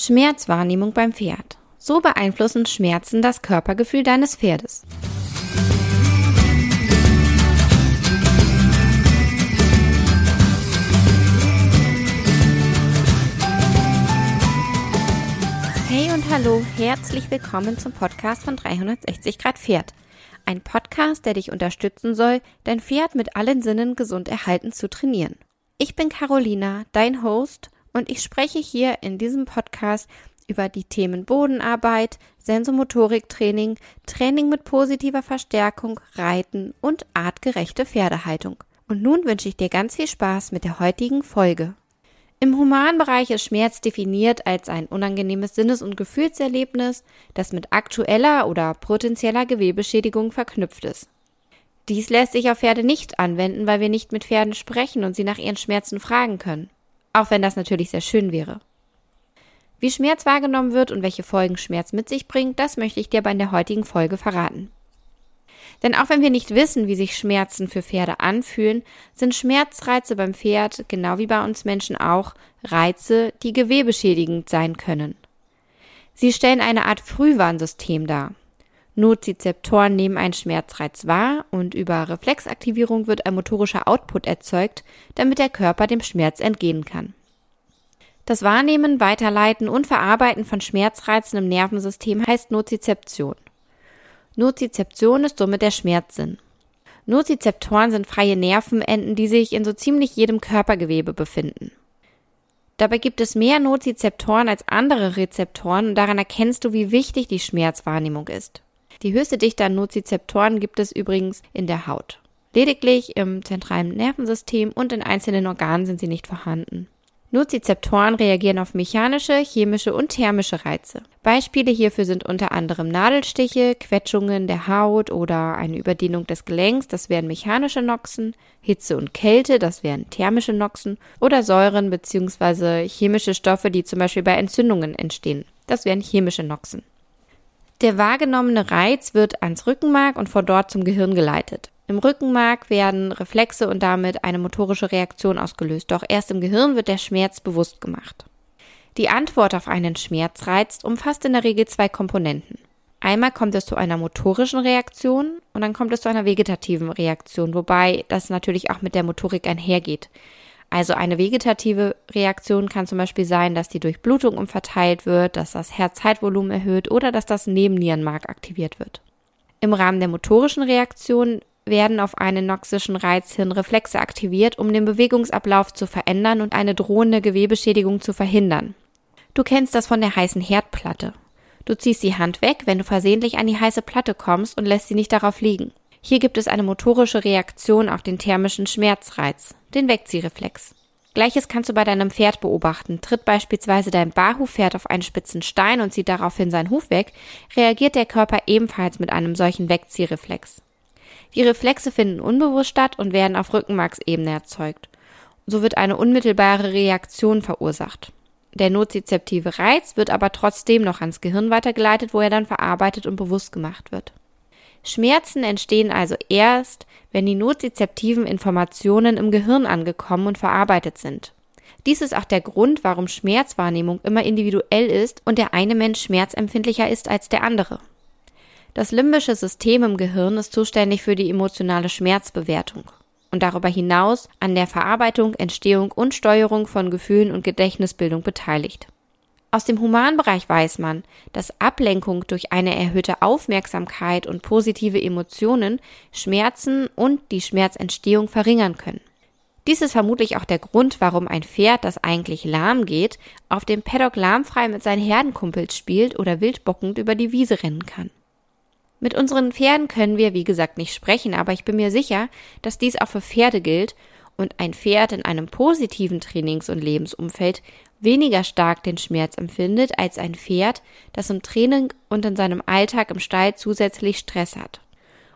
Schmerzwahrnehmung beim Pferd. So beeinflussen Schmerzen das Körpergefühl deines Pferdes. Hey und hallo, herzlich willkommen zum Podcast von 360 Grad Pferd. Ein Podcast, der dich unterstützen soll, dein Pferd mit allen Sinnen gesund erhalten zu trainieren. Ich bin Carolina, dein Host und ich spreche hier in diesem Podcast über die Themen Bodenarbeit, Sensomotoriktraining, Training mit positiver Verstärkung, Reiten und artgerechte Pferdehaltung. Und nun wünsche ich dir ganz viel Spaß mit der heutigen Folge. Im Humanbereich ist Schmerz definiert als ein unangenehmes Sinnes- und Gefühlserlebnis, das mit aktueller oder potenzieller Gewebeschädigung verknüpft ist. Dies lässt sich auf Pferde nicht anwenden, weil wir nicht mit Pferden sprechen und sie nach ihren Schmerzen fragen können auch wenn das natürlich sehr schön wäre. Wie Schmerz wahrgenommen wird und welche Folgen Schmerz mit sich bringt, das möchte ich dir bei der heutigen Folge verraten. Denn auch wenn wir nicht wissen, wie sich Schmerzen für Pferde anfühlen, sind Schmerzreize beim Pferd, genau wie bei uns Menschen auch, Reize, die gewebeschädigend sein können. Sie stellen eine Art Frühwarnsystem dar. Nozizeptoren nehmen einen Schmerzreiz wahr und über Reflexaktivierung wird ein motorischer Output erzeugt, damit der Körper dem Schmerz entgehen kann. Das Wahrnehmen, Weiterleiten und Verarbeiten von Schmerzreizen im Nervensystem heißt Nozizeption. Nozizeption ist somit der Schmerzsinn. Nozizeptoren sind freie Nervenenden, die sich in so ziemlich jedem Körpergewebe befinden. Dabei gibt es mehr Nozizeptoren als andere Rezeptoren und daran erkennst du, wie wichtig die Schmerzwahrnehmung ist. Die höchste Dichte an Nozizeptoren gibt es übrigens in der Haut. Lediglich im zentralen Nervensystem und in einzelnen Organen sind sie nicht vorhanden. Nozizeptoren reagieren auf mechanische, chemische und thermische Reize. Beispiele hierfür sind unter anderem Nadelstiche, Quetschungen der Haut oder eine Überdehnung des Gelenks, das wären mechanische Noxen, Hitze und Kälte, das wären thermische Noxen, oder Säuren bzw. chemische Stoffe, die zum Beispiel bei Entzündungen entstehen, das wären chemische Noxen. Der wahrgenommene Reiz wird ans Rückenmark und von dort zum Gehirn geleitet. Im Rückenmark werden Reflexe und damit eine motorische Reaktion ausgelöst, doch erst im Gehirn wird der Schmerz bewusst gemacht. Die Antwort auf einen Schmerzreiz umfasst in der Regel zwei Komponenten. Einmal kommt es zu einer motorischen Reaktion und dann kommt es zu einer vegetativen Reaktion, wobei das natürlich auch mit der Motorik einhergeht. Also eine vegetative Reaktion kann zum Beispiel sein, dass die Durchblutung umverteilt wird, dass das Herzzeitvolumen erhöht oder dass das Nebennierenmark aktiviert wird. Im Rahmen der motorischen Reaktion werden auf einen noxischen Reiz hin Reflexe aktiviert, um den Bewegungsablauf zu verändern und eine drohende Gewebeschädigung zu verhindern. Du kennst das von der heißen Herdplatte. Du ziehst die Hand weg, wenn du versehentlich an die heiße Platte kommst und lässt sie nicht darauf liegen. Hier gibt es eine motorische Reaktion auf den thermischen Schmerzreiz, den Wegziehreflex. Gleiches kannst du bei deinem Pferd beobachten. Tritt beispielsweise dein Barhufpferd auf einen spitzen Stein und zieht daraufhin seinen Huf weg, reagiert der Körper ebenfalls mit einem solchen Wegziehreflex. Die Reflexe finden unbewusst statt und werden auf Rückenmarksebene erzeugt. So wird eine unmittelbare Reaktion verursacht. Der nozizeptive Reiz wird aber trotzdem noch ans Gehirn weitergeleitet, wo er dann verarbeitet und bewusst gemacht wird. Schmerzen entstehen also erst, wenn die nozizeptiven Informationen im Gehirn angekommen und verarbeitet sind. Dies ist auch der Grund, warum Schmerzwahrnehmung immer individuell ist und der eine Mensch schmerzempfindlicher ist als der andere. Das limbische System im Gehirn ist zuständig für die emotionale Schmerzbewertung und darüber hinaus an der Verarbeitung, Entstehung und Steuerung von Gefühlen und Gedächtnisbildung beteiligt. Aus dem Humanbereich weiß man, dass Ablenkung durch eine erhöhte Aufmerksamkeit und positive Emotionen Schmerzen und die Schmerzentstehung verringern können. Dies ist vermutlich auch der Grund, warum ein Pferd, das eigentlich lahm geht, auf dem Paddock lahmfrei mit seinen Herdenkumpels spielt oder wildbockend über die Wiese rennen kann. Mit unseren Pferden können wir, wie gesagt, nicht sprechen, aber ich bin mir sicher, dass dies auch für Pferde gilt und ein Pferd in einem positiven Trainings- und Lebensumfeld weniger stark den Schmerz empfindet als ein Pferd, das im Training und in seinem Alltag im Stall zusätzlich Stress hat.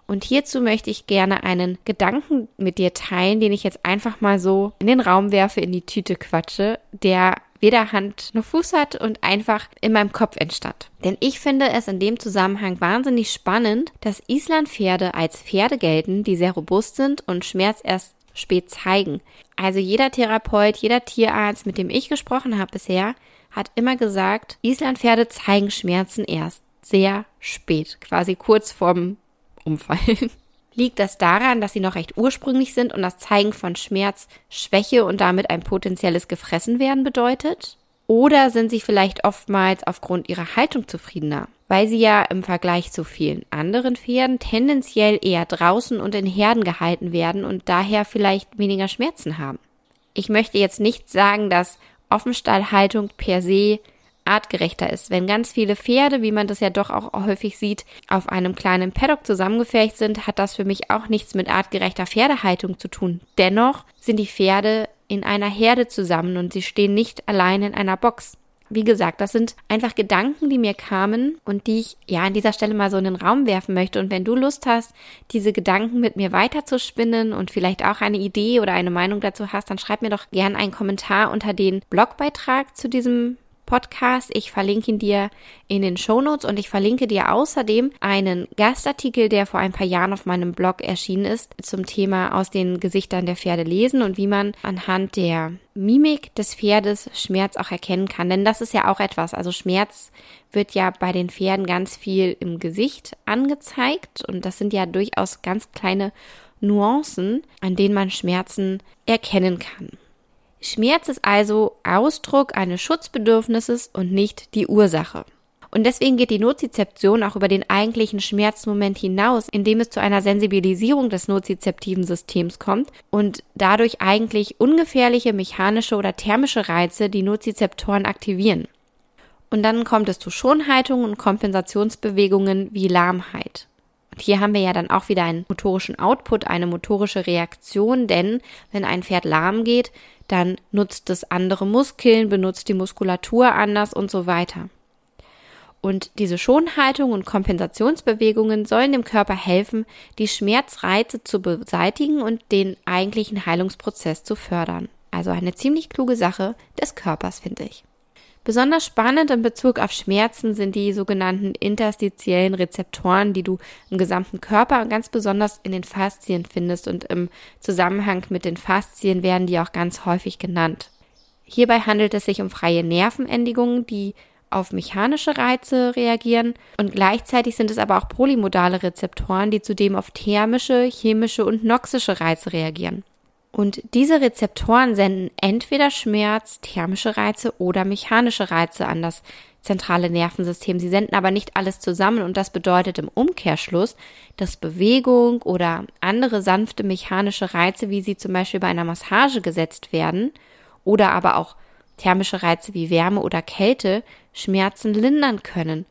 Und hierzu möchte ich gerne einen Gedanken mit dir teilen, den ich jetzt einfach mal so in den Raum werfe, in die Tüte quatsche, der weder Hand noch Fuß hat und einfach in meinem Kopf entstand. Denn ich finde es in dem Zusammenhang wahnsinnig spannend, dass Islandpferde als Pferde gelten, die sehr robust sind und Schmerz erst spät zeigen. Also jeder Therapeut, jeder Tierarzt, mit dem ich gesprochen habe bisher, hat immer gesagt, Islandpferde zeigen Schmerzen erst sehr spät, quasi kurz vorm Umfallen. Liegt das daran, dass sie noch recht ursprünglich sind und das Zeigen von Schmerz Schwäche und damit ein potenzielles Gefressenwerden bedeutet? Oder sind sie vielleicht oftmals aufgrund ihrer Haltung zufriedener, weil sie ja im Vergleich zu vielen anderen Pferden tendenziell eher draußen und in Herden gehalten werden und daher vielleicht weniger Schmerzen haben? Ich möchte jetzt nicht sagen, dass Offenstallhaltung per se artgerechter ist. Wenn ganz viele Pferde, wie man das ja doch auch häufig sieht, auf einem kleinen Paddock zusammengefercht sind, hat das für mich auch nichts mit artgerechter Pferdehaltung zu tun. Dennoch sind die Pferde in einer Herde zusammen und sie stehen nicht allein in einer Box. Wie gesagt, das sind einfach Gedanken, die mir kamen und die ich ja an dieser Stelle mal so in den Raum werfen möchte. Und wenn du Lust hast, diese Gedanken mit mir weiterzuspinnen und vielleicht auch eine Idee oder eine Meinung dazu hast, dann schreib mir doch gern einen Kommentar unter den Blogbeitrag zu diesem Podcast. Ich verlinke ihn dir in den Show Notes und ich verlinke dir außerdem einen Gastartikel, der vor ein paar Jahren auf meinem Blog erschienen ist, zum Thema aus den Gesichtern der Pferde lesen und wie man anhand der Mimik des Pferdes Schmerz auch erkennen kann. Denn das ist ja auch etwas. Also Schmerz wird ja bei den Pferden ganz viel im Gesicht angezeigt und das sind ja durchaus ganz kleine Nuancen, an denen man Schmerzen erkennen kann. Schmerz ist also Ausdruck eines Schutzbedürfnisses und nicht die Ursache. Und deswegen geht die Nozizeption auch über den eigentlichen Schmerzmoment hinaus, indem es zu einer Sensibilisierung des nozizeptiven Systems kommt und dadurch eigentlich ungefährliche mechanische oder thermische Reize die Nozizeptoren aktivieren. Und dann kommt es zu Schonhaltungen und Kompensationsbewegungen wie Lahmheit. Und hier haben wir ja dann auch wieder einen motorischen Output, eine motorische Reaktion, denn wenn ein Pferd lahm geht, dann nutzt es andere Muskeln, benutzt die Muskulatur anders und so weiter. Und diese Schonhaltung und Kompensationsbewegungen sollen dem Körper helfen, die Schmerzreize zu beseitigen und den eigentlichen Heilungsprozess zu fördern. Also eine ziemlich kluge Sache des Körpers, finde ich. Besonders spannend in Bezug auf Schmerzen sind die sogenannten interstitiellen Rezeptoren, die du im gesamten Körper und ganz besonders in den Faszien findest und im Zusammenhang mit den Faszien werden die auch ganz häufig genannt. Hierbei handelt es sich um freie Nervenendigungen, die auf mechanische Reize reagieren und gleichzeitig sind es aber auch polymodale Rezeptoren, die zudem auf thermische, chemische und noxische Reize reagieren. Und diese Rezeptoren senden entweder Schmerz, thermische Reize oder mechanische Reize an das zentrale Nervensystem. Sie senden aber nicht alles zusammen und das bedeutet im Umkehrschluss, dass Bewegung oder andere sanfte mechanische Reize, wie sie zum Beispiel bei einer Massage gesetzt werden, oder aber auch thermische Reize wie Wärme oder Kälte, Schmerzen lindern können.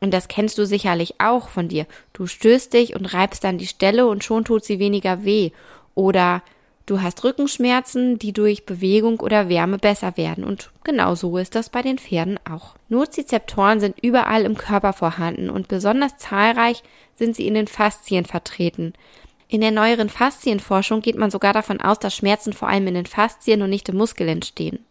Und das kennst du sicherlich auch von dir. Du stößt dich und reibst dann die Stelle und schon tut sie weniger weh. Oder Du hast Rückenschmerzen, die durch Bewegung oder Wärme besser werden und genau so ist das bei den Pferden auch. Nozizeptoren sind überall im Körper vorhanden und besonders zahlreich sind sie in den Faszien vertreten. In der neueren Faszienforschung geht man sogar davon aus, dass Schmerzen vor allem in den Faszien und nicht im Muskel entstehen.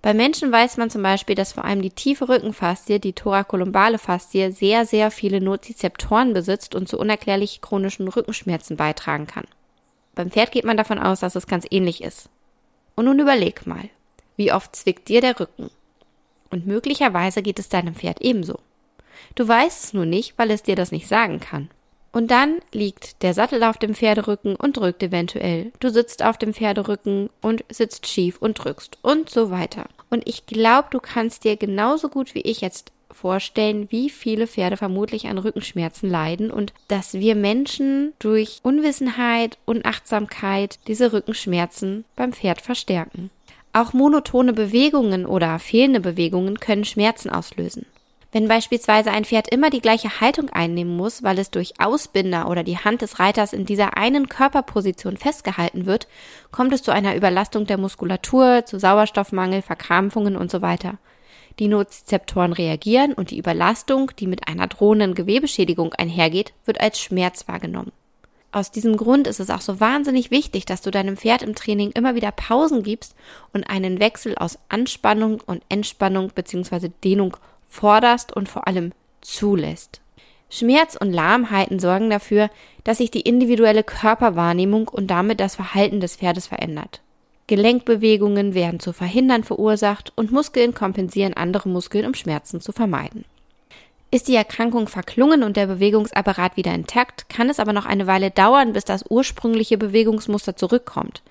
Bei Menschen weiß man zum Beispiel, dass vor allem die tiefe Rückenfaszie, die thorakolumbale Faszie, sehr, sehr viele Nozizeptoren besitzt und zu unerklärlich chronischen Rückenschmerzen beitragen kann. Beim Pferd geht man davon aus, dass es ganz ähnlich ist. Und nun überleg mal, wie oft zwickt dir der Rücken? Und möglicherweise geht es deinem Pferd ebenso. Du weißt es nur nicht, weil es dir das nicht sagen kann. Und dann liegt der Sattel auf dem Pferderücken und drückt eventuell. Du sitzt auf dem Pferderücken und sitzt schief und drückst und so weiter. Und ich glaube, du kannst dir genauso gut wie ich jetzt vorstellen, wie viele Pferde vermutlich an Rückenschmerzen leiden und dass wir Menschen durch Unwissenheit, Unachtsamkeit diese Rückenschmerzen beim Pferd verstärken. Auch monotone Bewegungen oder fehlende Bewegungen können Schmerzen auslösen. Wenn beispielsweise ein Pferd immer die gleiche Haltung einnehmen muss, weil es durch Ausbinder oder die Hand des Reiters in dieser einen Körperposition festgehalten wird, kommt es zu einer Überlastung der Muskulatur, zu Sauerstoffmangel, Verkrampfungen und so weiter. Die Nozizeptoren reagieren und die Überlastung, die mit einer drohenden Gewebeschädigung einhergeht, wird als Schmerz wahrgenommen. Aus diesem Grund ist es auch so wahnsinnig wichtig, dass du deinem Pferd im Training immer wieder Pausen gibst und einen Wechsel aus Anspannung und Entspannung bzw. Dehnung forderst und vor allem zulässt. Schmerz und Lahmheiten sorgen dafür, dass sich die individuelle Körperwahrnehmung und damit das Verhalten des Pferdes verändert. Gelenkbewegungen werden zu verhindern verursacht und Muskeln kompensieren andere Muskeln, um Schmerzen zu vermeiden. Ist die Erkrankung verklungen und der Bewegungsapparat wieder intakt, kann es aber noch eine Weile dauern, bis das ursprüngliche Bewegungsmuster zurückkommt.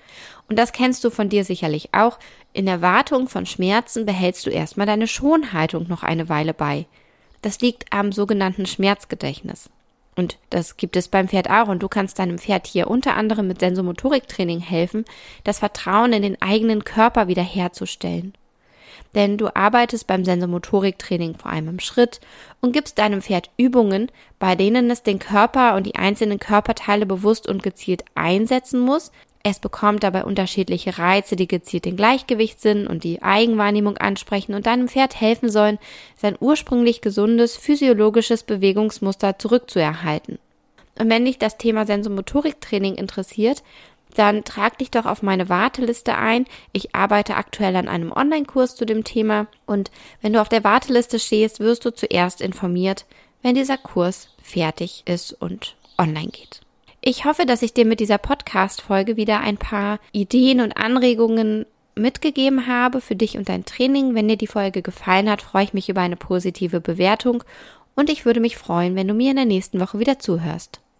Und das kennst du von dir sicherlich auch. In Erwartung von Schmerzen behältst du erstmal deine Schonhaltung noch eine Weile bei. Das liegt am sogenannten Schmerzgedächtnis. Und das gibt es beim Pferd auch. Und du kannst deinem Pferd hier unter anderem mit Sensomotoriktraining helfen, das Vertrauen in den eigenen Körper wiederherzustellen denn du arbeitest beim Sensomotoriktraining vor allem im Schritt und gibst deinem Pferd Übungen, bei denen es den Körper und die einzelnen Körperteile bewusst und gezielt einsetzen muss. Es bekommt dabei unterschiedliche Reize, die gezielt den Gleichgewichtssinn und die Eigenwahrnehmung ansprechen und deinem Pferd helfen sollen, sein ursprünglich gesundes physiologisches Bewegungsmuster zurückzuerhalten. Und wenn dich das Thema Sensomotoriktraining interessiert, dann trag dich doch auf meine Warteliste ein. Ich arbeite aktuell an einem Online-Kurs zu dem Thema und wenn du auf der Warteliste stehst, wirst du zuerst informiert, wenn dieser Kurs fertig ist und online geht. Ich hoffe, dass ich dir mit dieser Podcast-Folge wieder ein paar Ideen und Anregungen mitgegeben habe für dich und dein Training. Wenn dir die Folge gefallen hat, freue ich mich über eine positive Bewertung und ich würde mich freuen, wenn du mir in der nächsten Woche wieder zuhörst.